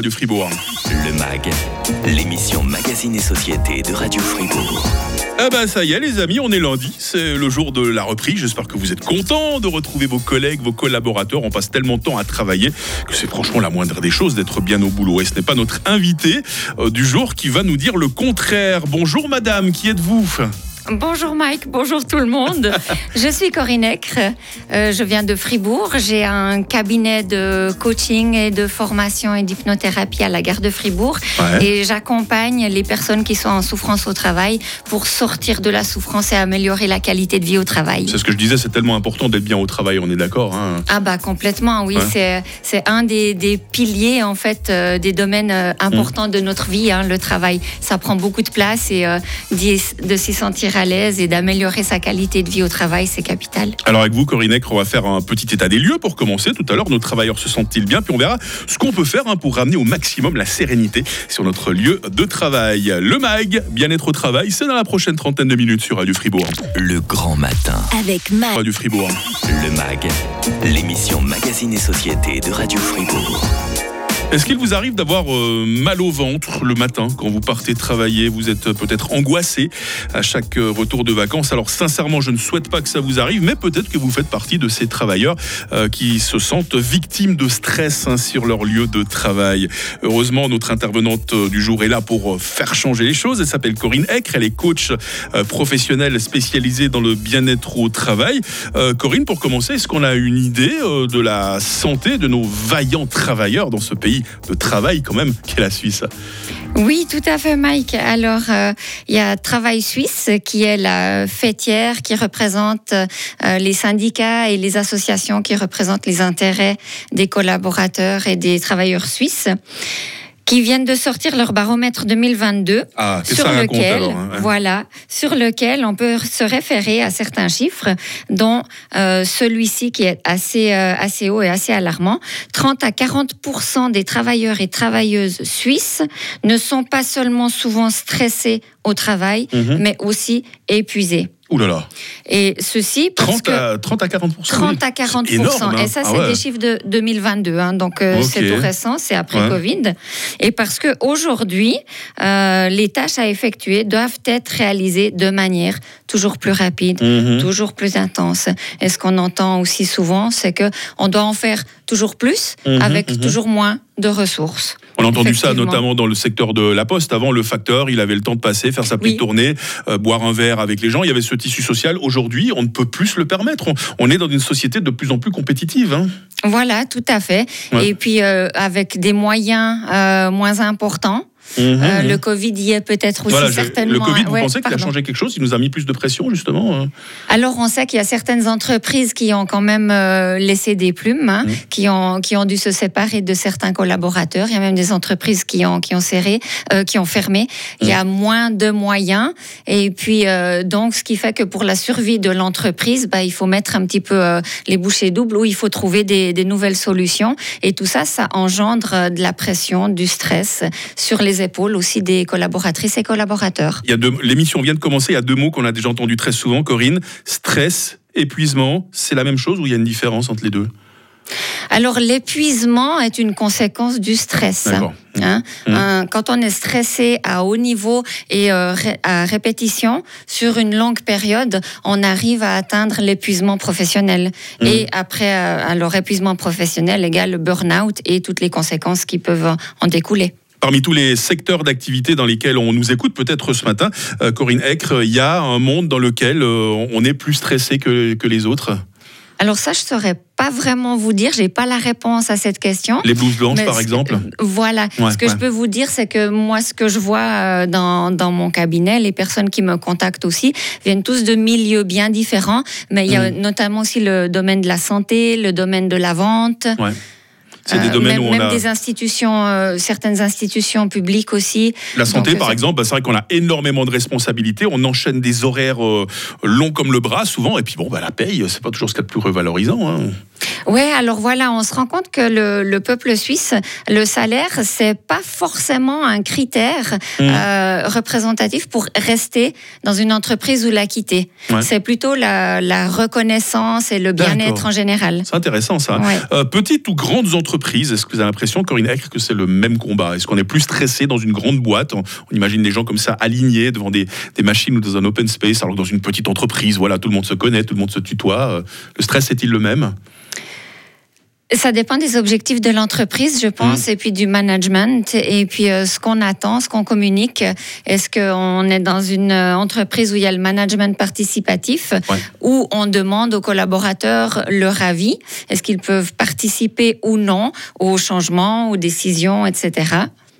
Radio Fribourg. Le MAG, l'émission Magazine et Société de Radio Fribourg. Ah bah ça y est les amis, on est lundi, c'est le jour de la reprise. J'espère que vous êtes contents de retrouver vos collègues, vos collaborateurs. On passe tellement de temps à travailler que c'est franchement la moindre des choses d'être bien au boulot. Et ce n'est pas notre invité euh, du jour qui va nous dire le contraire. Bonjour madame, qui êtes-vous? Bonjour Mike, bonjour tout le monde. je suis Corinne Ecre, euh, je viens de Fribourg. J'ai un cabinet de coaching et de formation et d'hypnothérapie à la gare de Fribourg. Et j'accompagne les personnes qui sont en souffrance au travail pour sortir de la souffrance et améliorer la qualité de vie au travail. C'est ce que je disais, c'est tellement important d'être bien au travail, on est d'accord hein Ah bah complètement, oui. C'est un des, piliers, en fait, euh, des domaines euh, importants de notre vie, hein, le travail. Ça prend beaucoup de place et de s'y sentir à l'aise et d'améliorer sa qualité de vie au travail, c'est capital. Alors avec vous, Corinne on va faire un petit état des lieux pour commencer. Tout à l'heure, nos travailleurs se sentent-ils bien? Puis on verra ce qu'on peut faire hein, pour ramener au maximum la sérénité sur notre lieu de travail. Le MAG, bien-être au travail, c'est dans la prochaine trentaine de minutes sur Radio Fribourg. Le grand matin. Avec MAG. Radio Fribourg. Le MAG, l'émission Magazine et Société de Radio Fribourg. Est-ce qu'il vous arrive d'avoir euh, mal au ventre le matin quand vous partez travailler? Vous êtes peut-être angoissé à chaque euh, retour de vacances. Alors sincèrement, je ne souhaite pas que ça vous arrive, mais peut-être que vous faites partie de ces travailleurs euh, qui se sentent victimes de stress hein, sur leur lieu de travail. Heureusement, notre intervenante du jour est là pour faire changer les choses. Elle s'appelle Corinne Eck. Elle est coach professionnelle spécialisée dans le bien-être au travail. Corinne, pour commencer, est-ce qu'on a une idée de la santé de nos vaillants travailleurs dans ce pays? De travail quand même qu'est la Suisse. Oui, tout à fait, Mike. Alors, euh, il y a Travail Suisse qui est la fêtière qui représente euh, les syndicats et les associations qui représentent les intérêts des collaborateurs et des travailleurs suisses qui viennent de sortir leur baromètre 2022, ah, sur lequel, hein, voilà, sur lequel on peut se référer à certains chiffres, dont euh, celui-ci qui est assez euh, assez haut et assez alarmant. 30 à 40% des travailleurs et travailleuses suisses ne sont pas seulement souvent stressés au travail, mhm. mais aussi épuisés. Ouh là là. Et ceci parce 30 à, 30 à 40 30 à 40 énorme, Et ça, ah c'est des chiffres de 2022. Hein, donc, euh, c'est tout récent, c'est après Covid. Et parce qu'aujourd'hui, euh, les tâches à effectuer doivent être réalisées de manière toujours plus rapide, mhm. toujours plus intense. Et ce qu'on entend aussi souvent, c'est qu'on doit en faire toujours plus mhm, avec mhm. toujours moins de ressources. On a entendu ça notamment dans le secteur de la poste. Avant, le facteur, il avait le temps de passer, faire sa petite tournée, euh, boire un verre avec les gens. Il y avait ce tissu social. Aujourd'hui, on ne peut plus se le permettre. On, est dans une société de plus en plus compétitive. Hein. Voilà, tout à fait. Et puis, euh, avec des moyens euh, moins importants. Mhm, euh, le mhm. Covid y est peut-être aussi certainement. Le Covid, vous pensez qu'il a changé quelque chose? Il nous a mis plus de pression, justement hein Alors, on sait qu'il y a certaines entreprises qui ont quand même euh, laissé des plumes, hein, mhm. qui, ont, qui ont dû se séparer de certains collaborateurs. Il y a même des entreprises qui ont, qui ont serré, euh, qui ont fermé. Il y a moins de moyens. Et puis, donc, ce qui fait que pour la survie de l'entreprise, bah, il faut mettre un petit peu les bouchées doubles ou il faut trouver des, des nouvelles solutions. Et tout ça, ça engendre de la pression, du stress sur les épaules aussi des collaboratrices et collaborateurs. L'émission vient de commencer, il y a deux mots qu'on a déjà entendus très souvent, Corinne. Stress, épuisement, c'est la même chose ou il y a une différence entre les deux? Alors l'épuisement est une conséquence du stress. Hein. Mmh. Quand on est stressé à haut niveau et euh, à répétition sur une longue période, on arrive à atteindre l'épuisement professionnel. Mmh. Et après, euh, alors épuisement professionnel égale le burn-out et toutes les conséquences qui peuvent en découler. Parmi tous les secteurs d'activité dans lesquels on nous écoute, peut-être ce matin, euh, Corinne Eckre, il y a un monde dans lequel euh, on est plus stressé que, que les autres alors ça, je saurais pas vraiment vous dire. J'ai pas la réponse à cette question. Les blouses blanches, par exemple. Voilà. ce que je peux vous dire, c'est que moi, ce que je vois euh, dans, dans, mon cabinet, les personnes qui me contactent aussi viennent tous de milieux bien différents, mais il y a mm. notamment aussi le domaine de la santé, le domaine de la vente. Ouais. C'est des euh, domaines même, où on même des institutions, euh, certaines institutions publiques aussi. La santé, par exemple, bah, c'est vrai qu'on a énormément de responsabilités. On enchaîne des horaires euh, longs comme le bras, souvent. Et puis, bon, bah, la paye, c'est pas toujours ce qu'il y a de plus revalorisant. Hein. Oui, alors voilà, on se rend compte que le, peuple suisse, le salaire, c'est pas forcément un critère mmh. représentatif pour rester dans une entreprise ou la quitter. C'est plutôt la, reconnaissance et le bien-être en général. C'est intéressant ça. petites ou grandes entreprises est-ce que vous avez l'impression, Corinne que c'est le même combat? Est-ce qu'on est plus stressé dans une grande boîte? On, imagine des gens comme ça alignés devant des, des, machines ou dans un open space, alors que dans une petite entreprise, voilà, tout le monde se connaît, tout le monde se tutoie. Le stress est-il le même? Ça dépend des objectifs de l'entreprise, je pense, mmh. et puis du management, et puis euh, ce qu'on attend, ce qu'on communique. Est-ce qu'on est dans une euh, entreprise où il y a le management participatif, ouais. où on demande aux collaborateurs leur avis? Est-ce qu'ils peuvent participer ou non aux changements, aux décisions, etc.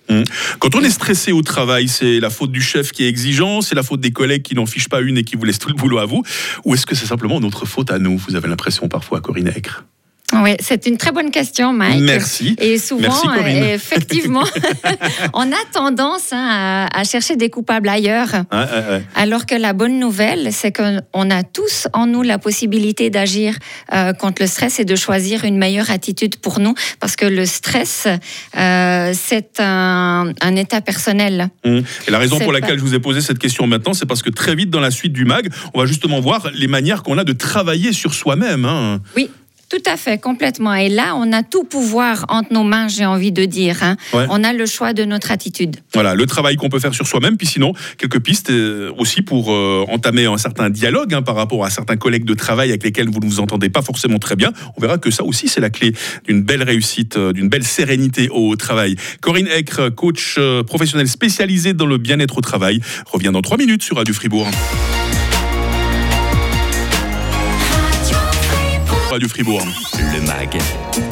Mmh. Quand on est stressé au travail, c'est la faute du chef qui est exigeant, c'est la faute des collègues qui n'en fichent pas une et qui vous laissent tout le boulot à vous, ou est-ce que c'est simplement notre faute à nous Vous avez l'impression parfois, Corinne Eckre oui, c'est une très bonne question, Mike. Merci. Et souvent, Merci, effectivement, on a tendance hein, à, chercher des coupables ailleurs. Ouais, ouais, alors que la bonne nouvelle, c'est qu'on a tous en nous la possibilité d'agir euh, contre le stress et de choisir une meilleure attitude pour nous, parce que le stress, euh, c'est un, un, état personnel. Mmh. Et la raison pour laquelle pas... je vous ai posé cette question maintenant, c'est parce que très vite dans la suite du MAG, on va justement voir les manières qu'on a de travailler sur soi-même. Hein. Oui. Tout à fait, complètement. Et là, on a tout pouvoir entre nos mains, j'ai envie de dire. Hein. Ouais. On a le choix de notre attitude. Voilà, le travail qu'on peut faire sur soi-même, puis sinon, quelques pistes euh, aussi pour euh, entamer un certain dialogue hein, par rapport à certains collègues de travail avec lesquels vous ne vous entendez pas forcément très bien. On verra que ça aussi, c'est la clé d'une belle réussite, euh, d'une belle sérénité au travail. Corinne Eckre, coach professionnel spécialisé dans le bien-être au travail, revient dans trois minutes sur Radio Fribourg. Radio Fribourg. Le MAG,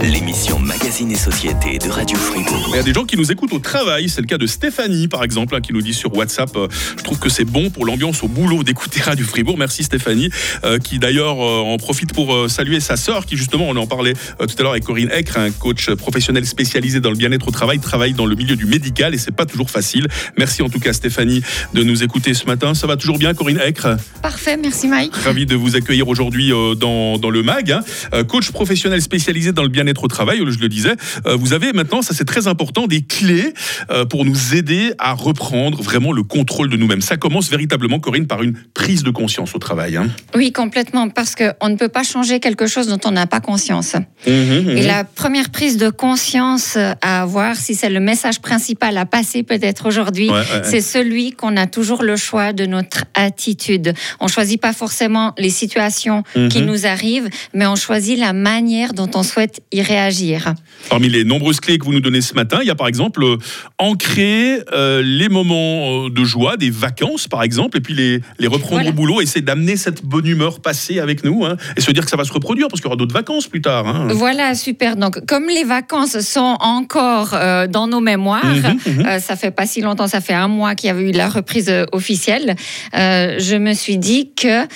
l'émission Magazine et Société de Radio Fribourg. Il y a des gens qui nous écoutent au travail, c'est le cas de Stéphanie par exemple, hein, qui nous dit sur WhatsApp euh, Je trouve que c'est bon pour l'ambiance au boulot d'écouter Radio Fribourg. Merci Stéphanie, euh, qui d'ailleurs euh, en profite pour saluer sa sœur, qui justement, on en parlait tout à l'heure avec Corinne Eckre, un coach professionnel spécialisé dans le bien-être au travail, travaille dans le milieu du médical et c'est pas toujours facile. Merci en tout cas Stéphanie de nous écouter ce matin. Ça va toujours bien Corinne Eckre Parfait, merci Mike. Ravi de vous accueillir aujourd'hui dans, dans le MAG. Hein. Euh, coach professionnel spécialisé dans le bien-être au travail, je le disais. Euh, vous avez maintenant, ça c'est très important, des clés euh, pour nous aider à reprendre vraiment le contrôle de nous-mêmes. Ça commence véritablement, Corinne, par une prise de conscience au travail. Hein. Oui, complètement, parce qu'on ne peut pas changer quelque chose dont on n'a pas conscience. Mmh, mmh. Et la première prise de conscience à avoir, si c'est le message principal à passer peut-être aujourd'hui, Ouais, ouais, ouais. c'est celui qu'on a toujours le choix de notre attitude. On choisit pas forcément les situations qui nous arrivent, mais on choisit la manière dont on souhaite y réagir. Parmi les nombreuses clés que vous nous donnez ce matin, il y a par exemple euh, ancrer euh, les moments euh, de joie, des vacances par exemple, et puis les, les reprendre Voilà. au boulot, essayer d'amener cette bonne humeur passée avec nous, hein, et se dire que ça va se reproduire parce qu'il y aura d'autres vacances plus tard. hein. Voilà, super. Donc, comme les vacances sont encore euh, dans nos mémoires, mhm. euh, ça fait pas si longtemps, ça fait un mois qu'il y avait eu la reprise officielle, je me suis dit que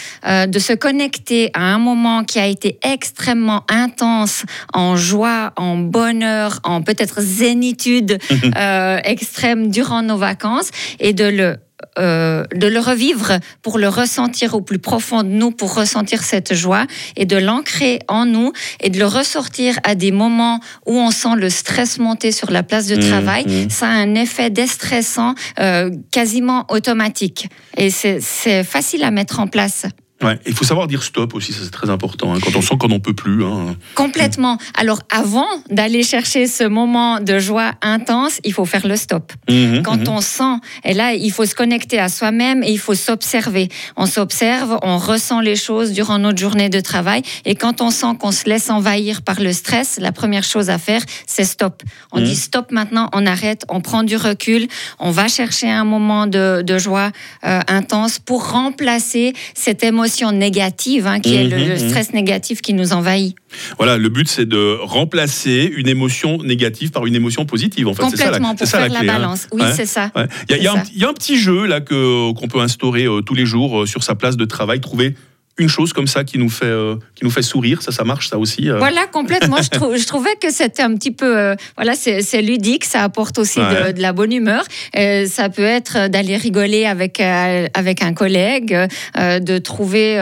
de se connecter à un moment qui a été extrêmement intense, en joie, en bonheur, en peut-être zénitude euh, extrême durant nos vacances, et de le euh, de le revivre pour le ressentir au plus profond de nous, pour ressentir cette joie et de l'ancrer en nous et de le ressortir à des moments où on sent le stress monter sur la place de Mmh, travail, mmh. ça a un effet déstressant euh, quasiment automatique. Et c'est c'est facile à mettre en place. Ouais, il faut savoir dire stop aussi, ça c'est très important, hein, quand on sent qu'on n'en peut plus. hein. Complètement. Alors avant d'aller chercher ce moment de joie intense, il faut faire le stop. Mhm, Quand mhm. on sent, et là, il faut se connecter à soi-même et il faut s'observer. On s'observe, on ressent les choses durant notre journée de travail. Et quand on sent qu'on se laisse envahir par le stress, la première chose à faire, c'est stop. On Mhm. dit stop maintenant, on arrête, on prend du recul, on va chercher un moment de, de joie euh, intense pour remplacer cette émotion négative, hein, qui est le, Mhm, le mhm. stress négatif qui nous envahit. Voilà, le but c'est de remplacer une émotion négative par une émotion positive. En fait, c'est ça la, pour ça faire la la, clé. hein. balance. Oui, Ouais. c'est ça. Ouais. Il y a, y un, ça. il y a un petit jeu là qu'on peut instaurer euh, tous les jours euh, sur sa place de travail, trouver une chose comme ça qui nous fait euh, qui nous fait sourire, ça ça marche ça aussi. euh. Voilà, complètement. je, trou- je trouvais que c'était un petit peu, euh, voilà, c'est ludique, ça apporte aussi Ouais. de, de la bonne humeur. Ça peut être d'aller rigoler avec avec un collègue, de trouver,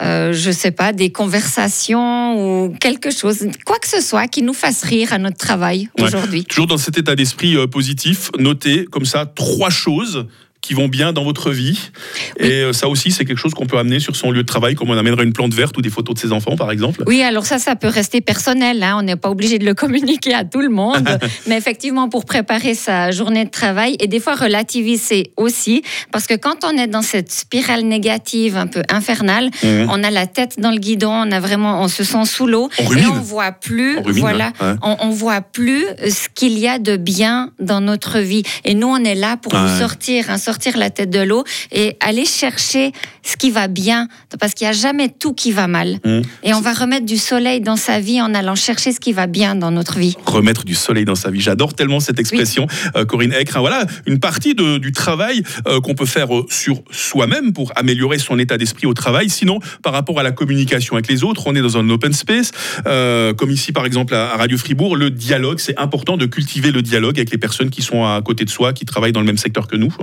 je sais pas, des conversations ou quelque chose, quoi que ce soit qui nous fasse rire à notre travail Ouais. aujourd'hui. Toujours dans cet état d'esprit positif, notez comme ça trois choses qui vont bien dans votre vie. Et euh, ça aussi, c'est quelque chose qu'on peut amener sur son lieu de travail, comme on amènerait une plante verte ou des photos de ses enfants, par exemple. Oui, alors ça, ça peut rester personnel. Hein. On n'est pas obligé de le communiquer à tout le monde. Mais effectivement, pour préparer sa journée de travail et des fois relativiser aussi, parce que quand on est dans cette spirale négative un peu infernale, Mhm. on a la tête dans le guidon, on a vraiment, on se sent sous l'eau et on voit plus, On rumine, voilà, ouais. on, on voit plus ce qu'il y a de bien dans notre vie. Et nous, on est là pour Ouais. sortir, hein, sortir la tête de l'eau et aller chercher ce qui va bien, parce qu'il n'y a jamais tout qui va mal. Mhm. Et on va remettre du soleil dans sa vie en allant chercher ce qui va bien dans notre vie. remettre du soleil dans sa vie. J'adore tellement cette expression, euh, Corinne Eckre. Voilà une partie de- du travail euh, qu'on peut faire euh, sur soi-même pour améliorer son état d'esprit au travail. Sinon, par rapport à la communication avec les autres, on est dans un open space, euh, comme ici par exemple à Radio Fribourg. Le dialogue, c'est important de cultiver le dialogue avec les personnes qui sont à côté de soi, qui travaillent dans le même secteur que nous.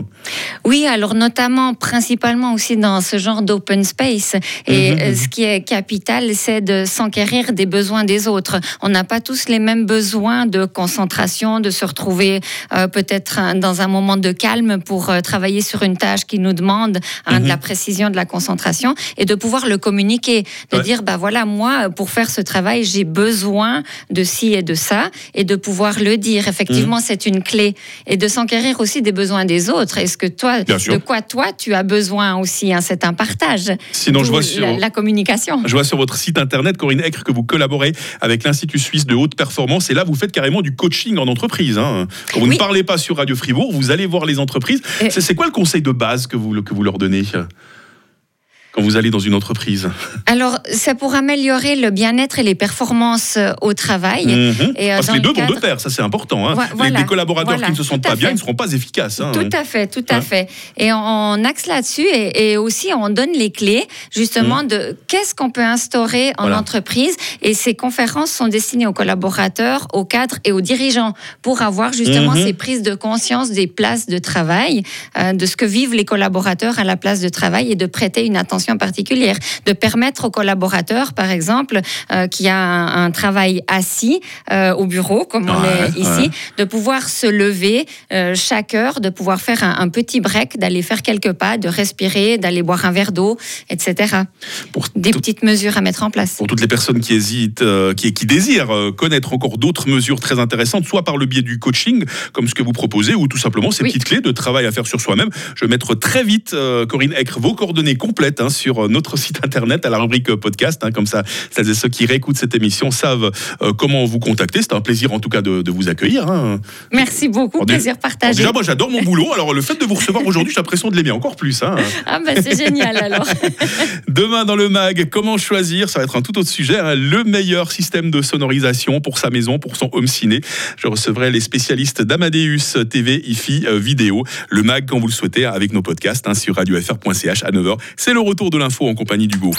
Oui, alors notamment, principalement aussi dans ce genre d'open space. Et Mhm, euh, mhm. ce qui est capital, c'est de s'enquérir des besoins des autres. On n'a pas tous les mêmes besoins de concentration, de se retrouver euh, peut-être euh, dans un moment de calme pour euh, travailler sur une tâche qui nous demande hein, Mhm. de la précision, de la concentration, et de pouvoir le communiquer, de Ouais. dire, bah voilà, moi, pour faire ce travail, j'ai besoin de ci et de ça, et de pouvoir le dire. Effectivement, Mhm. c'est une clé. Et de s'enquérir aussi des besoins des autres. Est-ce que toi, Bien sûr. de quoi toi, tu as besoin aussi hein, C'est un partage. Sinon, je vois sur... la, la communication. Je vois sur votre site internet, Corinne Eckre, que vous collaborez avec l'Institut suisse de haute performance. Et là, vous faites carrément du coaching en entreprise. hein. Quand vous Oui. ne parlez pas sur Radio Fribourg, vous allez voir les entreprises. C'est quoi le conseil de base que vous, que vous leur donnez? Quand vous allez dans une entreprise Alors, c'est pour améliorer le bien-être et les performances euh, au travail. Mhm. Et, euh, Parce que les le deux vont de pair, ça c'est important. hein. Les- collaborateurs voilà, qui ne se sentent pas bien, ils ne seront pas efficaces. hein. Tout à fait, tout à Hein. fait. Et on, axe là-dessus et, et aussi on donne les clés justement de qu'est-ce qu'on peut instaurer en. Voilà. entreprise. Et ces conférences sont destinées aux collaborateurs, aux cadres et aux dirigeants pour avoir justement Mhm. ces prises de conscience des places de travail, euh, de ce que vivent les collaborateurs à la place de travail et de prêter une attention particulière, de permettre aux collaborateurs, par exemple, euh, qui a un, un travail assis euh, au bureau, comme on Ouais, est ici, ouais. de pouvoir se lever euh, chaque heure, de pouvoir faire un, un petit break, d'aller faire quelques pas, de respirer, d'aller boire un verre d'eau, etc. Pour, Des petites mesures à mettre en place. pour toutes les personnes qui hésitent, qui, qui désirent connaître encore d'autres mesures très intéressantes, soit par le biais du coaching, comme ce que vous proposez, ou tout simplement ces Oui. petites clés de travail à faire sur soi-même. Je vais mettre très vite, Corinne Eckre, vos coordonnées complètes hein, sur euh, notre site internet à la rubrique euh, podcast. hein, comme ça, celles et ceux qui réécoutent cette émission savent euh, comment vous contacter. C'est un plaisir en tout cas de, de vous accueillir. hein. Merci beaucoup, Alors, plaisir Alors, partagé. déjà, moi j'adore mon boulot. Alors le fait de vous recevoir aujourd'hui, j'ai l'impression de l'aimer encore plus. hein. Ah ben c'est génial alors. Demain dans le mag, comment choisir? Ça va être un tout autre sujet. le meilleur système de sonorisation pour sa maison, pour son home ciné. Je recevrai les spécialistes d'Amadeus TV, IFI euh, vidéo. Le mag quand vous le souhaitez avec nos podcasts sur radiofr.ch à 9h. C'est le retour de l'info en compagnie d'Hugo.